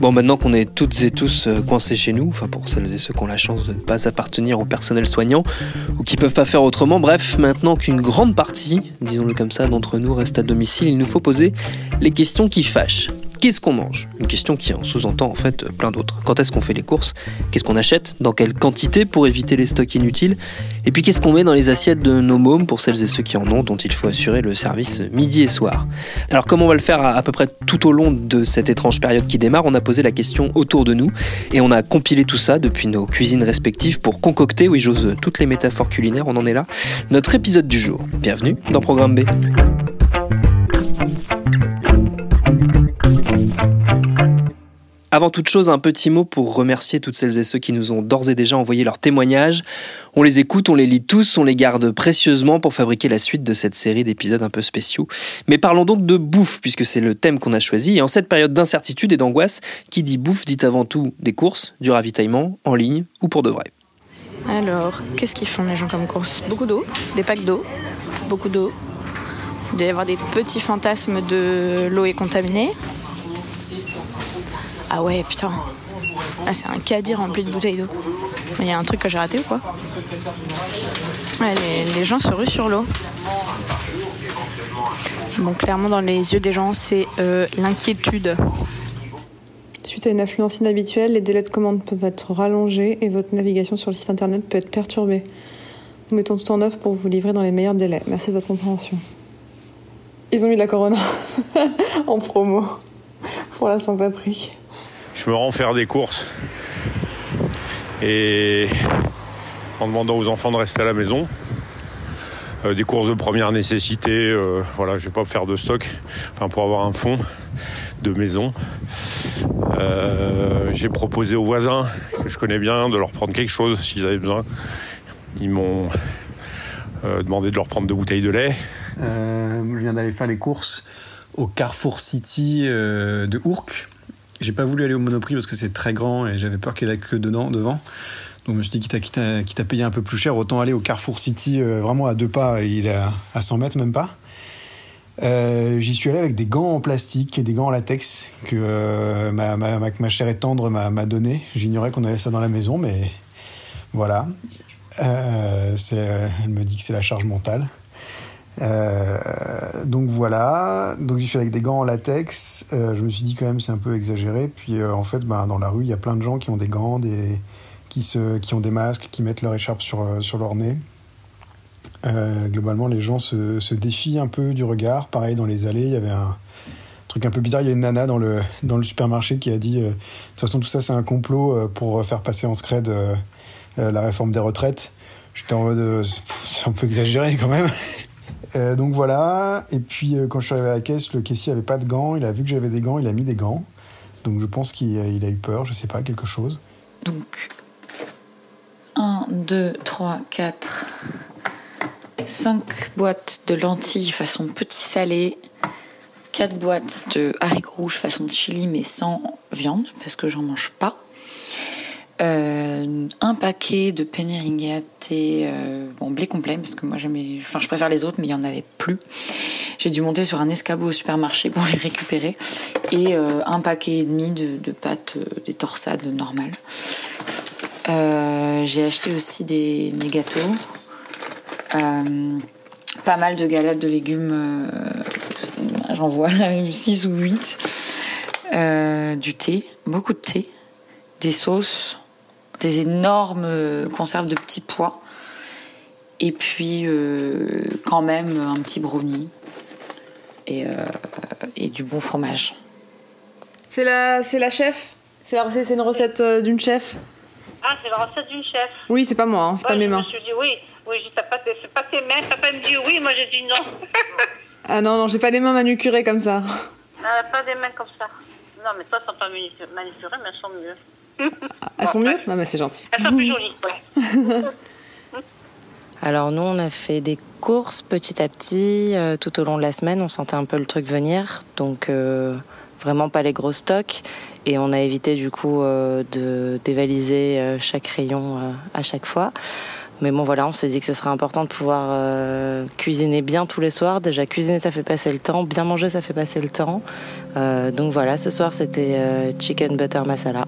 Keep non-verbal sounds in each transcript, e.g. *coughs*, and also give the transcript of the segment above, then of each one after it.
Bon, maintenant qu'on est toutes et tous euh, coincés chez nous, enfin pour celles et ceux qui ont la chance de ne pas appartenir au personnel soignant ou qui peuvent pas faire autrement, bref, maintenant qu'une grande partie, disons-le comme ça, d'entre nous reste à domicile, il nous faut poser les questions qui fâchent. Qu'est-ce qu'on mange? Une question qui en sous-entend en fait plein d'autres. Quand est-ce qu'on fait les courses? Qu'est-ce qu'on achète? Dans quelle quantité pour éviter les stocks inutiles? Et puis qu'est-ce qu'on met dans les assiettes de nos mômes pour celles et ceux qui en ont, dont il faut assurer le service midi et soir? Alors comme on va le faire à, à peu près tout au long de cette étrange période qui démarre, on a posé la question autour de nous et on a compilé tout ça depuis nos cuisines respectives pour concocter, oui j'ose toutes les métaphores culinaires, on en est là, notre épisode du jour. Bienvenue dans Programme B. Avant toute chose, un petit mot pour remercier toutes celles et ceux qui nous ont d'ores et déjà envoyé leurs témoignages. On les écoute, on les lit tous, on les garde précieusement pour fabriquer la suite de cette série d'épisodes un peu spéciaux. Mais parlons donc de bouffe, puisque c'est le thème qu'on a choisi. Et en cette période d'incertitude et d'angoisse, qui dit bouffe dit avant tout des courses, du ravitaillement, en ligne ou pour de vrai. Alors, qu'est-ce qu'ils font les gens comme courses Beaucoup d'eau, des packs d'eau, beaucoup d'eau. Il doit y avoir des petits fantasmes de l'eau est contaminée. Ah ouais, putain. Là, c'est un caddie rempli de bouteilles d'eau. Il y a un truc que j'ai raté ou quoi les gens se ruent sur l'eau. Bon, clairement, dans les yeux des gens, c'est euh, l'inquiétude. Suite à une affluence inhabituelle, les délais de commande peuvent être rallongés et votre navigation sur le site internet peut être perturbée. Nous mettons tout en œuvre pour vous livrer dans les meilleurs délais. Merci de votre compréhension. Ils ont mis de la Corona *laughs* en promo pour la Saint-Patrick. Je me rends faire des courses et en demandant aux enfants de rester à la maison. Euh, des courses de première nécessité, euh, voilà, je vais pas faire de stock, enfin pour avoir un fond de maison. Euh, j'ai proposé aux voisins que je connais bien de leur prendre quelque chose s'ils avaient besoin. Ils m'ont demandé de leur prendre deux bouteilles de lait. Je viens d'aller faire les courses au Carrefour City de Ourcq. J'ai pas voulu aller au Monoprix parce que c'est très grand et j'avais peur qu'il y ait la queue dedans, devant. Donc je me suis dit, quitte à, quitte, payer un peu plus cher, autant aller au Carrefour City euh, vraiment à deux pas, il est à, à 100 mètres même pas. Euh, J'y suis allé avec des gants en plastique des gants en latex que euh, ma, ma, ma, chère et tendre m'a donné. J'ignorais qu'on avait ça dans la maison, mais voilà. Elle me dit que c'est la charge mentale. Euh, donc voilà, donc j'y suis avec des gants en latex. Euh, je me suis dit quand même c'est un peu exagéré. Puis euh, en fait, ben, dans la rue, il y a plein de gens qui ont des gants, des, qui, se, qui ont des masques, qui mettent leur écharpe sur, euh, sur leur nez. Euh, globalement, les gens se, se défient un peu du regard. Pareil, dans les allées, il y avait un truc un peu bizarre. Il y a une nana dans le, dans le supermarché qui a dit De toute façon, tout ça, c'est un complot pour faire passer en scred la réforme des retraites. J'étais en mode C'est un peu exagéré quand même. Euh, donc voilà. Et puis, euh, quand je suis arrivé à la caisse, le caissier avait pas de gants. Il a vu que j'avais des gants, il a mis des gants. Donc je pense qu'il a, eu peur, je sais pas, quelque chose. Donc, 1, 2, 3, 4, 5 boîtes de lentilles façon petit salé, 4 boîtes de haricots rouges façon chili mais sans viande parce que j'en mange pas, euh, un paquet de penne et euh, bon, blé complet, parce que moi j'aimais, enfin je préfère les autres, mais il y en avait plus. J'ai dû monter sur un escabeau au supermarché pour les récupérer. Et euh, un paquet et demi de, pâtes, des torsades normales. J'ai acheté aussi des, des gâteaux. pas mal de galettes de légumes. J'en vois 6 *laughs* ou 8. du thé, beaucoup de thé. Des sauces, des énormes conserves de petits pois. Et puis, quand même, un petit brownie et, euh, et du bon fromage. C'est la, c'est la chef? C'est la recette, c'est une recette euh, d'une chef? Ah, c'est la recette d'une chef Oui, c'est pas moi, hein, c'est pas mes mains. Je me suis dit oui, oui, t'as pas, c'est pas tes mains, t'as pas me dit oui, moi j'ai dit non. ah non, non, j'ai pas les mains manucurées comme ça. Ah, pas des mains comme ça. Non, mais toi, elles sont pas manucurées, mais elles sont mieux. Elles sont mieux Non, mais c'est gentil. Elles sont plus jolies, ouais. *laughs* Alors nous, on a fait des courses petit à petit euh, tout au long de la semaine. On sentait un peu le truc venir, donc euh, vraiment pas les gros stocks. Et on a évité du coup euh, de dévaliser chaque rayon à chaque fois. Mais bon voilà, on s'est dit que ce serait important de pouvoir cuisiner bien tous les soirs. Déjà cuisiner ça fait passer le temps, bien manger ça fait passer le temps. donc voilà, ce soir c'était chicken butter masala.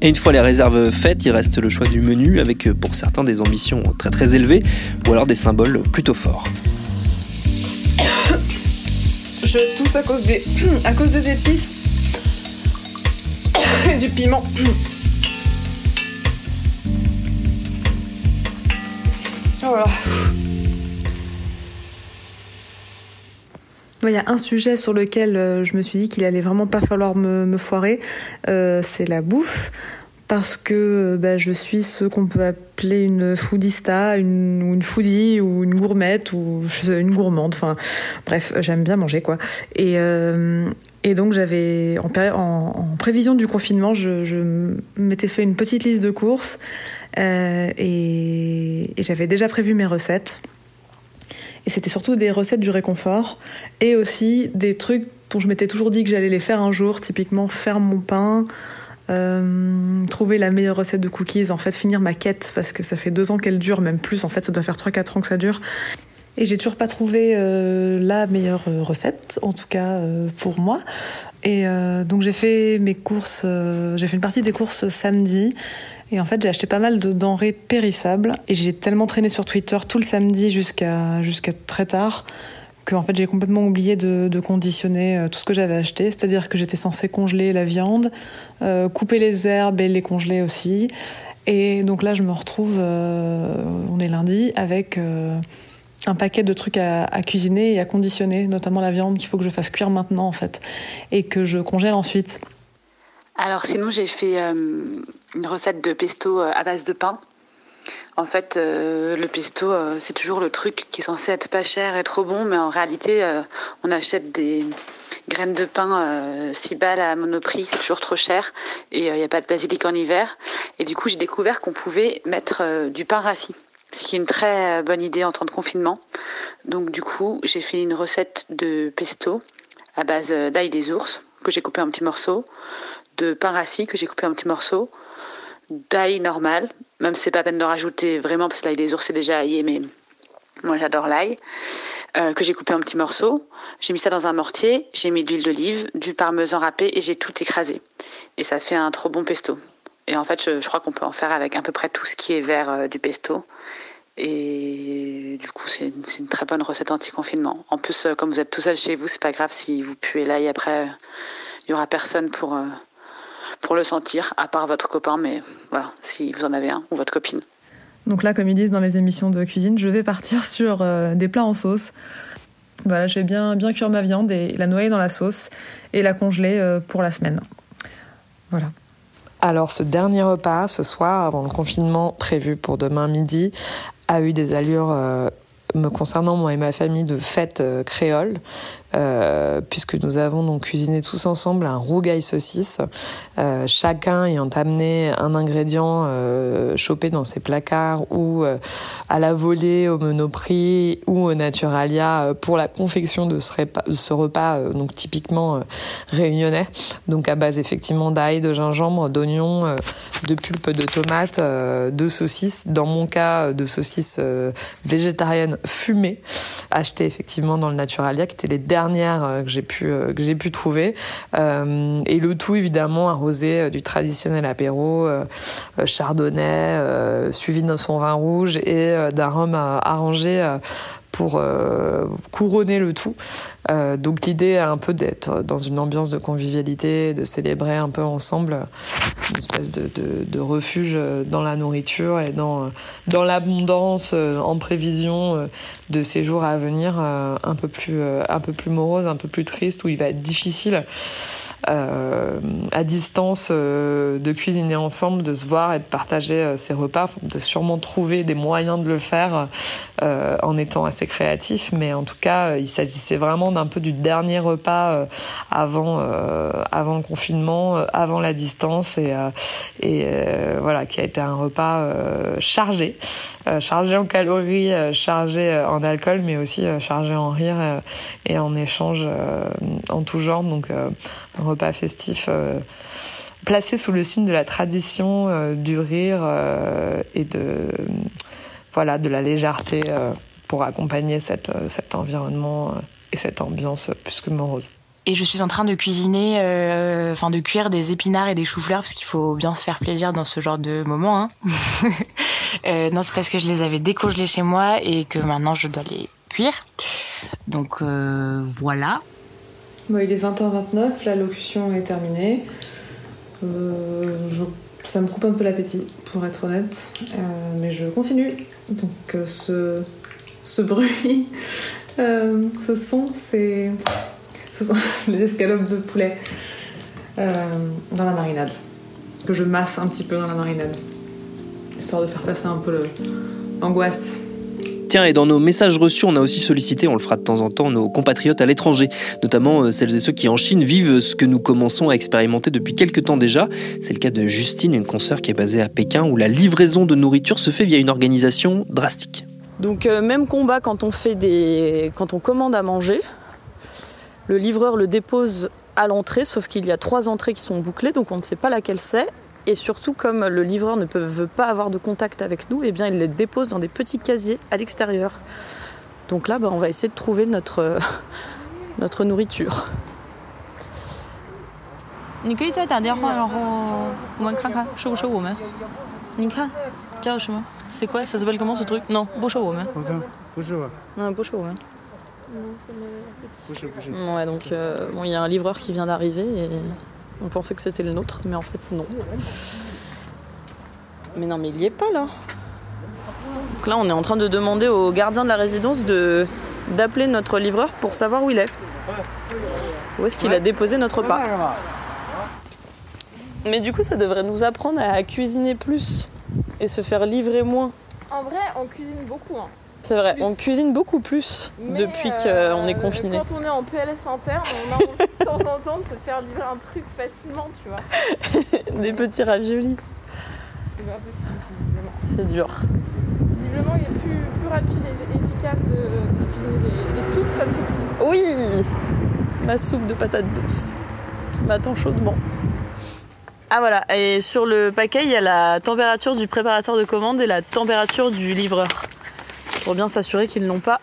Et une fois les réserves faites, il reste le choix du menu avec pour certains des ambitions très très élevées ou alors des symboles plutôt forts. Je tousse à cause des, *coughs* à cause des épices *coughs* et du piment. *coughs* Voilà. Il y a un sujet sur lequel euh, je me suis dit qu'il allait vraiment pas falloir me, foirer, euh, c'est la bouffe, parce que bah, je suis ce qu'on peut appeler une foodista, une, ou une foodie, ou une gourmette, ou une gourmande. Enfin, bref, j'aime bien manger quoi. Et, euh, donc j'avais en, prévision du confinement, je, m'étais fait une petite liste de courses et j'avais déjà prévu mes recettes. Et c'était surtout des recettes du réconfort et aussi des trucs dont je m'étais toujours dit que j'allais les faire un jour, typiquement faire mon pain, euh, trouver la meilleure recette de cookies, en fait finir ma quête parce que ça fait deux ans qu'elle dure, même plus, en fait ça doit faire 3-4 ans que ça dure. Et j'ai toujours pas trouvé euh, la meilleure recette, en tout cas euh, pour moi. Et donc j'ai fait mes courses, j'ai fait une partie des courses samedi. Et en fait, j'ai acheté pas mal de denrées périssables et j'ai tellement traîné sur Twitter tout le samedi jusqu'à très tard que en fait j'ai complètement oublié de, conditionner euh, tout ce que j'avais acheté. C'est-à-dire que j'étais censée congeler la viande, euh, couper les herbes et les congeler aussi. Et donc là, je me retrouve, euh, on est lundi, avec un paquet de trucs à, à, cuisiner et à conditionner, notamment la viande qu'il faut que je fasse cuire maintenant en fait et que je congèle ensuite. Alors sinon, j'ai fait euh, une recette de pesto euh, à base de pain. En fait, euh, le pesto, c'est toujours le truc qui est censé être pas cher et trop bon, mais en réalité, on achète des graines de pain 6 balles à monoprix, c'est toujours trop cher, et il n'y a pas de basilic en hiver. Et du coup, j'ai découvert qu'on pouvait mettre du pain rassis, ce qui est une très bonne idée en temps de confinement. Donc du coup, j'ai fait une recette de pesto à base d'ail des ours que j'ai coupé en petits morceaux, de pain rassis que j'ai coupé en petits morceaux, d'ail normal, même si c'est pas peine de rajouter vraiment parce que l'ail des ours c'est déjà aillé, mais moi j'adore l'ail, euh, que j'ai coupé en petits morceaux. J'ai mis ça dans un mortier, j'ai mis de l'huile d'olive, du parmesan râpé et j'ai tout écrasé. Et ça fait un trop bon pesto. Et en fait, je, crois qu'on peut en faire avec à peu près tout ce qui est vert euh, du pesto. Et du coup, c'est une, une, très bonne recette anti-confinement. En plus, euh, comme vous êtes tout seul chez vous, c'est pas grave si vous puez l'ail après. Il y aura personne pour, pour le sentir, à part votre copain, mais voilà, si vous en avez un, ou votre copine. Donc là, comme ils disent dans les émissions de cuisine, je vais partir *laughs* sur euh, des plats en sauce. Voilà, je vais bien, bien cuire ma viande et la noyer dans la sauce et la congeler euh, pour la semaine. Voilà. Alors ce dernier repas, ce soir, avant le confinement prévu pour demain midi, a eu des allures euh, me concernant moi et ma famille de fête créole. Euh, puisque nous avons donc cuisiné tous ensemble un rougail saucisse, euh, chacun ayant amené un ingrédient euh, chopé dans ses placards ou à la volée au Monoprix ou au Naturalia pour la confection de ce repas, donc typiquement réunionnais, donc à base effectivement d'ail, de gingembre, d'oignons, de pulpe de tomates, de saucisses. Dans mon cas, de saucisses végétariennes fumées, achetées effectivement dans le Naturalia, qui étaient les dernières euh, que j'ai pu euh, que j'ai pu trouver. Euh, et le tout évidemment arrosé du traditionnel apéro chardonnay, suivi d'un son vin rouge et d'un rhum arrangé. Pour euh, couronner le tout. Euh, donc l'idée est un peu d'être dans une ambiance de convivialité, de célébrer un peu ensemble une espèce de, refuge dans la nourriture et dans, dans l'abondance euh, en prévision de ces jours à venir un peu plus un peu plus morose, un peu plus triste où il va être difficile euh, à distance euh, de cuisiner ensemble, de se voir et de partager euh, ces repas, de sûrement trouver des moyens de le faire euh, en étant assez créatif, mais en tout cas, euh, il s'agissait vraiment d'un peu du dernier repas avant avant le confinement, avant la distance et et voilà qui a été un repas chargé, chargé en calories, chargé en alcool, mais aussi chargé en rire et en échange en tout genre. Donc un repas festif euh, placé sous le signe de la tradition, euh, du rire euh, et de voilà de la légèreté pour accompagner cette, cet environnement et cette ambiance plus que morose. Et je suis en train de cuisiner, enfin de cuire des épinards et des choux-fleurs parce qu'il faut bien se faire plaisir dans ce genre de moment. Hein. *laughs* Non, c'est parce que je les avais décongelés chez moi et que maintenant je dois les cuire. Donc voilà. Bon, il est 20h29, la locution est terminée. Euh, ça me coupe un peu l'appétit, pour être honnête. Euh, mais je continue. Donc euh, ce, bruit, *laughs* ce son, c'est... Ce sont *laughs* les escalopes de poulet dans la marinade. Que je masse un petit peu dans la marinade. Histoire de faire passer un peu l'angoisse. Tiens, et dans nos messages reçus, on a aussi sollicité, on le fera de temps en temps, nos compatriotes à l'étranger, notamment euh, celles et ceux qui en Chine vivent ce que nous commençons à expérimenter depuis quelques temps déjà. C'est le cas de Justine, une consoeur qui est basée à Pékin, où la livraison de nourriture se fait via une organisation drastique. Donc euh, même combat quand on fait des, quand on commande à manger. Le livreur le dépose à l'entrée, sauf qu'il y a trois entrées qui sont bouclées, donc on ne sait pas laquelle c'est. Et surtout, comme le livreur ne peut, veut pas avoir de contact avec nous, eh bien, il les dépose dans des petits casiers à l'extérieur. Donc là, bah, on va essayer de trouver notre, euh, notre nourriture. C'est quoi Ça s'appelle comment ce truc? Non, Non, Ouais, donc il euh, bon, y a un livreur qui vient d'arriver et on pensait que c'était le nôtre, mais en fait non. Mais non, mais il y est pas là. Donc là, on est en train de demander au gardien de la résidence de d'appeler notre livreur pour savoir où il est. Où est-ce qu'il a déposé notre repas Mais du coup, ça devrait nous apprendre à cuisiner plus et se faire livrer moins. En vrai, on cuisine beaucoup. hein. C'est vrai, on cuisine beaucoup plus Mais, depuis euh, qu'on est confiné. Quand on est en PLS interne, on a envie de temps en temps de se faire livrer un truc facilement, tu vois. *laughs* Des petits raviolis, C'est pas possible, visiblement. c'est dur. Visiblement, il est plus, plus rapide et efficace de, de cuisiner des, des soupes comme Christine. Oui Ma soupe de patates douces qui m'attend chaudement. Ah voilà, et sur le paquet, il y a la température du préparateur de commande et la température du livreur Pour bien s'assurer qu'ils n'ont pas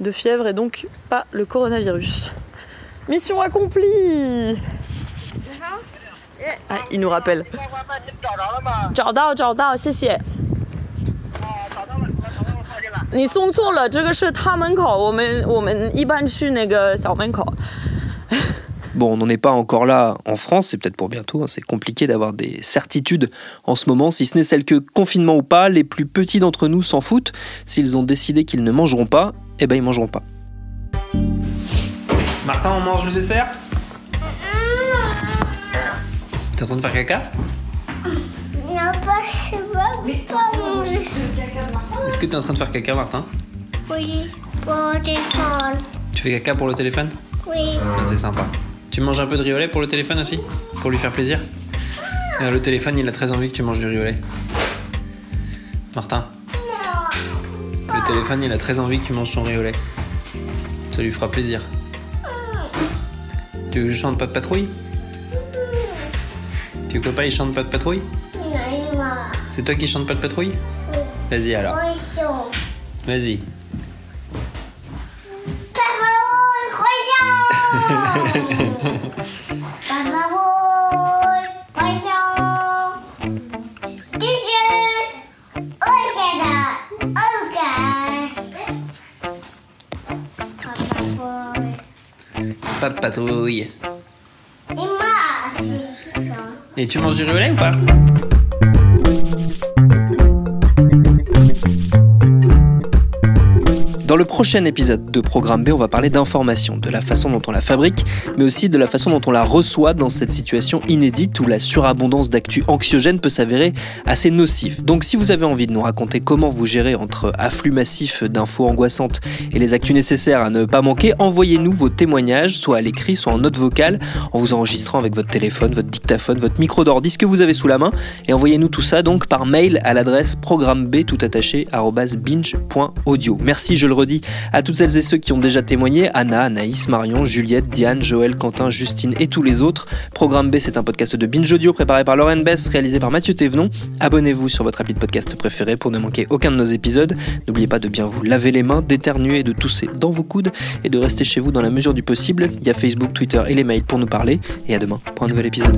de fièvre et donc pas le coronavirus. Mission accomplie Ah, il nous rappelle. 找到找到，谢谢。你送错了，这个是他门口，我们我们一般去那个小门口。 Bon, on n'en est pas encore là en France, c'est peut-être pour bientôt, hein, c'est compliqué d'avoir des certitudes en ce moment, si ce n'est celle que, confinement ou pas, les plus petits d'entre nous s'en foutent. S'ils ont décidé qu'ils ne mangeront pas, eh ben ils mangeront pas. Martin, on mange le dessert? T'es en train de faire caca? Non, pas, je sais pas. pas manger. Est-ce que t'es en train de faire caca, Martin? Oui, pour le téléphone. Tu fais caca pour le téléphone? Oui. Ah, c'est sympa. Tu manges un peu de riolet pour le téléphone aussi Pour lui faire plaisir Euh, Le téléphone, il a très envie que tu manges du riolet. Martin Le téléphone, il a très envie que tu manges son riolet. Ça lui fera plaisir. Tu veux que je chante pas de patrouille? Tu veux que papa il chante pas de patrouille? C'est toi qui chante pas de patrouille? Vas-y alors. Vas-y. De patrouille. Et moi. Et tu manges du riolet ou pas? Dans le prochain épisode de Programme B, on va parler d'information, de la façon dont on la fabrique, mais aussi de la façon dont on la reçoit dans cette situation inédite où la surabondance d'actu anxiogène peut s'avérer assez nocive. Donc si vous avez envie de nous raconter comment vous gérez entre afflux massif d'infos angoissantes et les actus nécessaires à ne pas manquer, envoyez-nous vos témoignages, soit à l'écrit, soit en note vocale, en vous enregistrant avec votre téléphone, votre dictaphone, votre micro d'ordi, ce que vous avez sous la main, et envoyez-nous tout ça donc par mail à l'adresse programme B tout. Merci, je le redis, à toutes celles et ceux qui ont déjà témoigné, Anna, Anaïs, Marion, Juliette, Diane, Joël, Quentin, Justine et tous les autres. Programme B, c'est un podcast de Binge Audio préparé par Lauren Bess, réalisé par Mathieu Thévenon. Abonnez-vous sur votre appli de podcast préféré pour ne manquer aucun de nos épisodes. N'oubliez pas de bien vous laver les mains, d'éternuer et de tousser dans vos coudes et de rester chez vous dans la mesure du possible. Il y a Facebook, Twitter et les mails pour nous parler. Et à demain pour un nouvel épisode.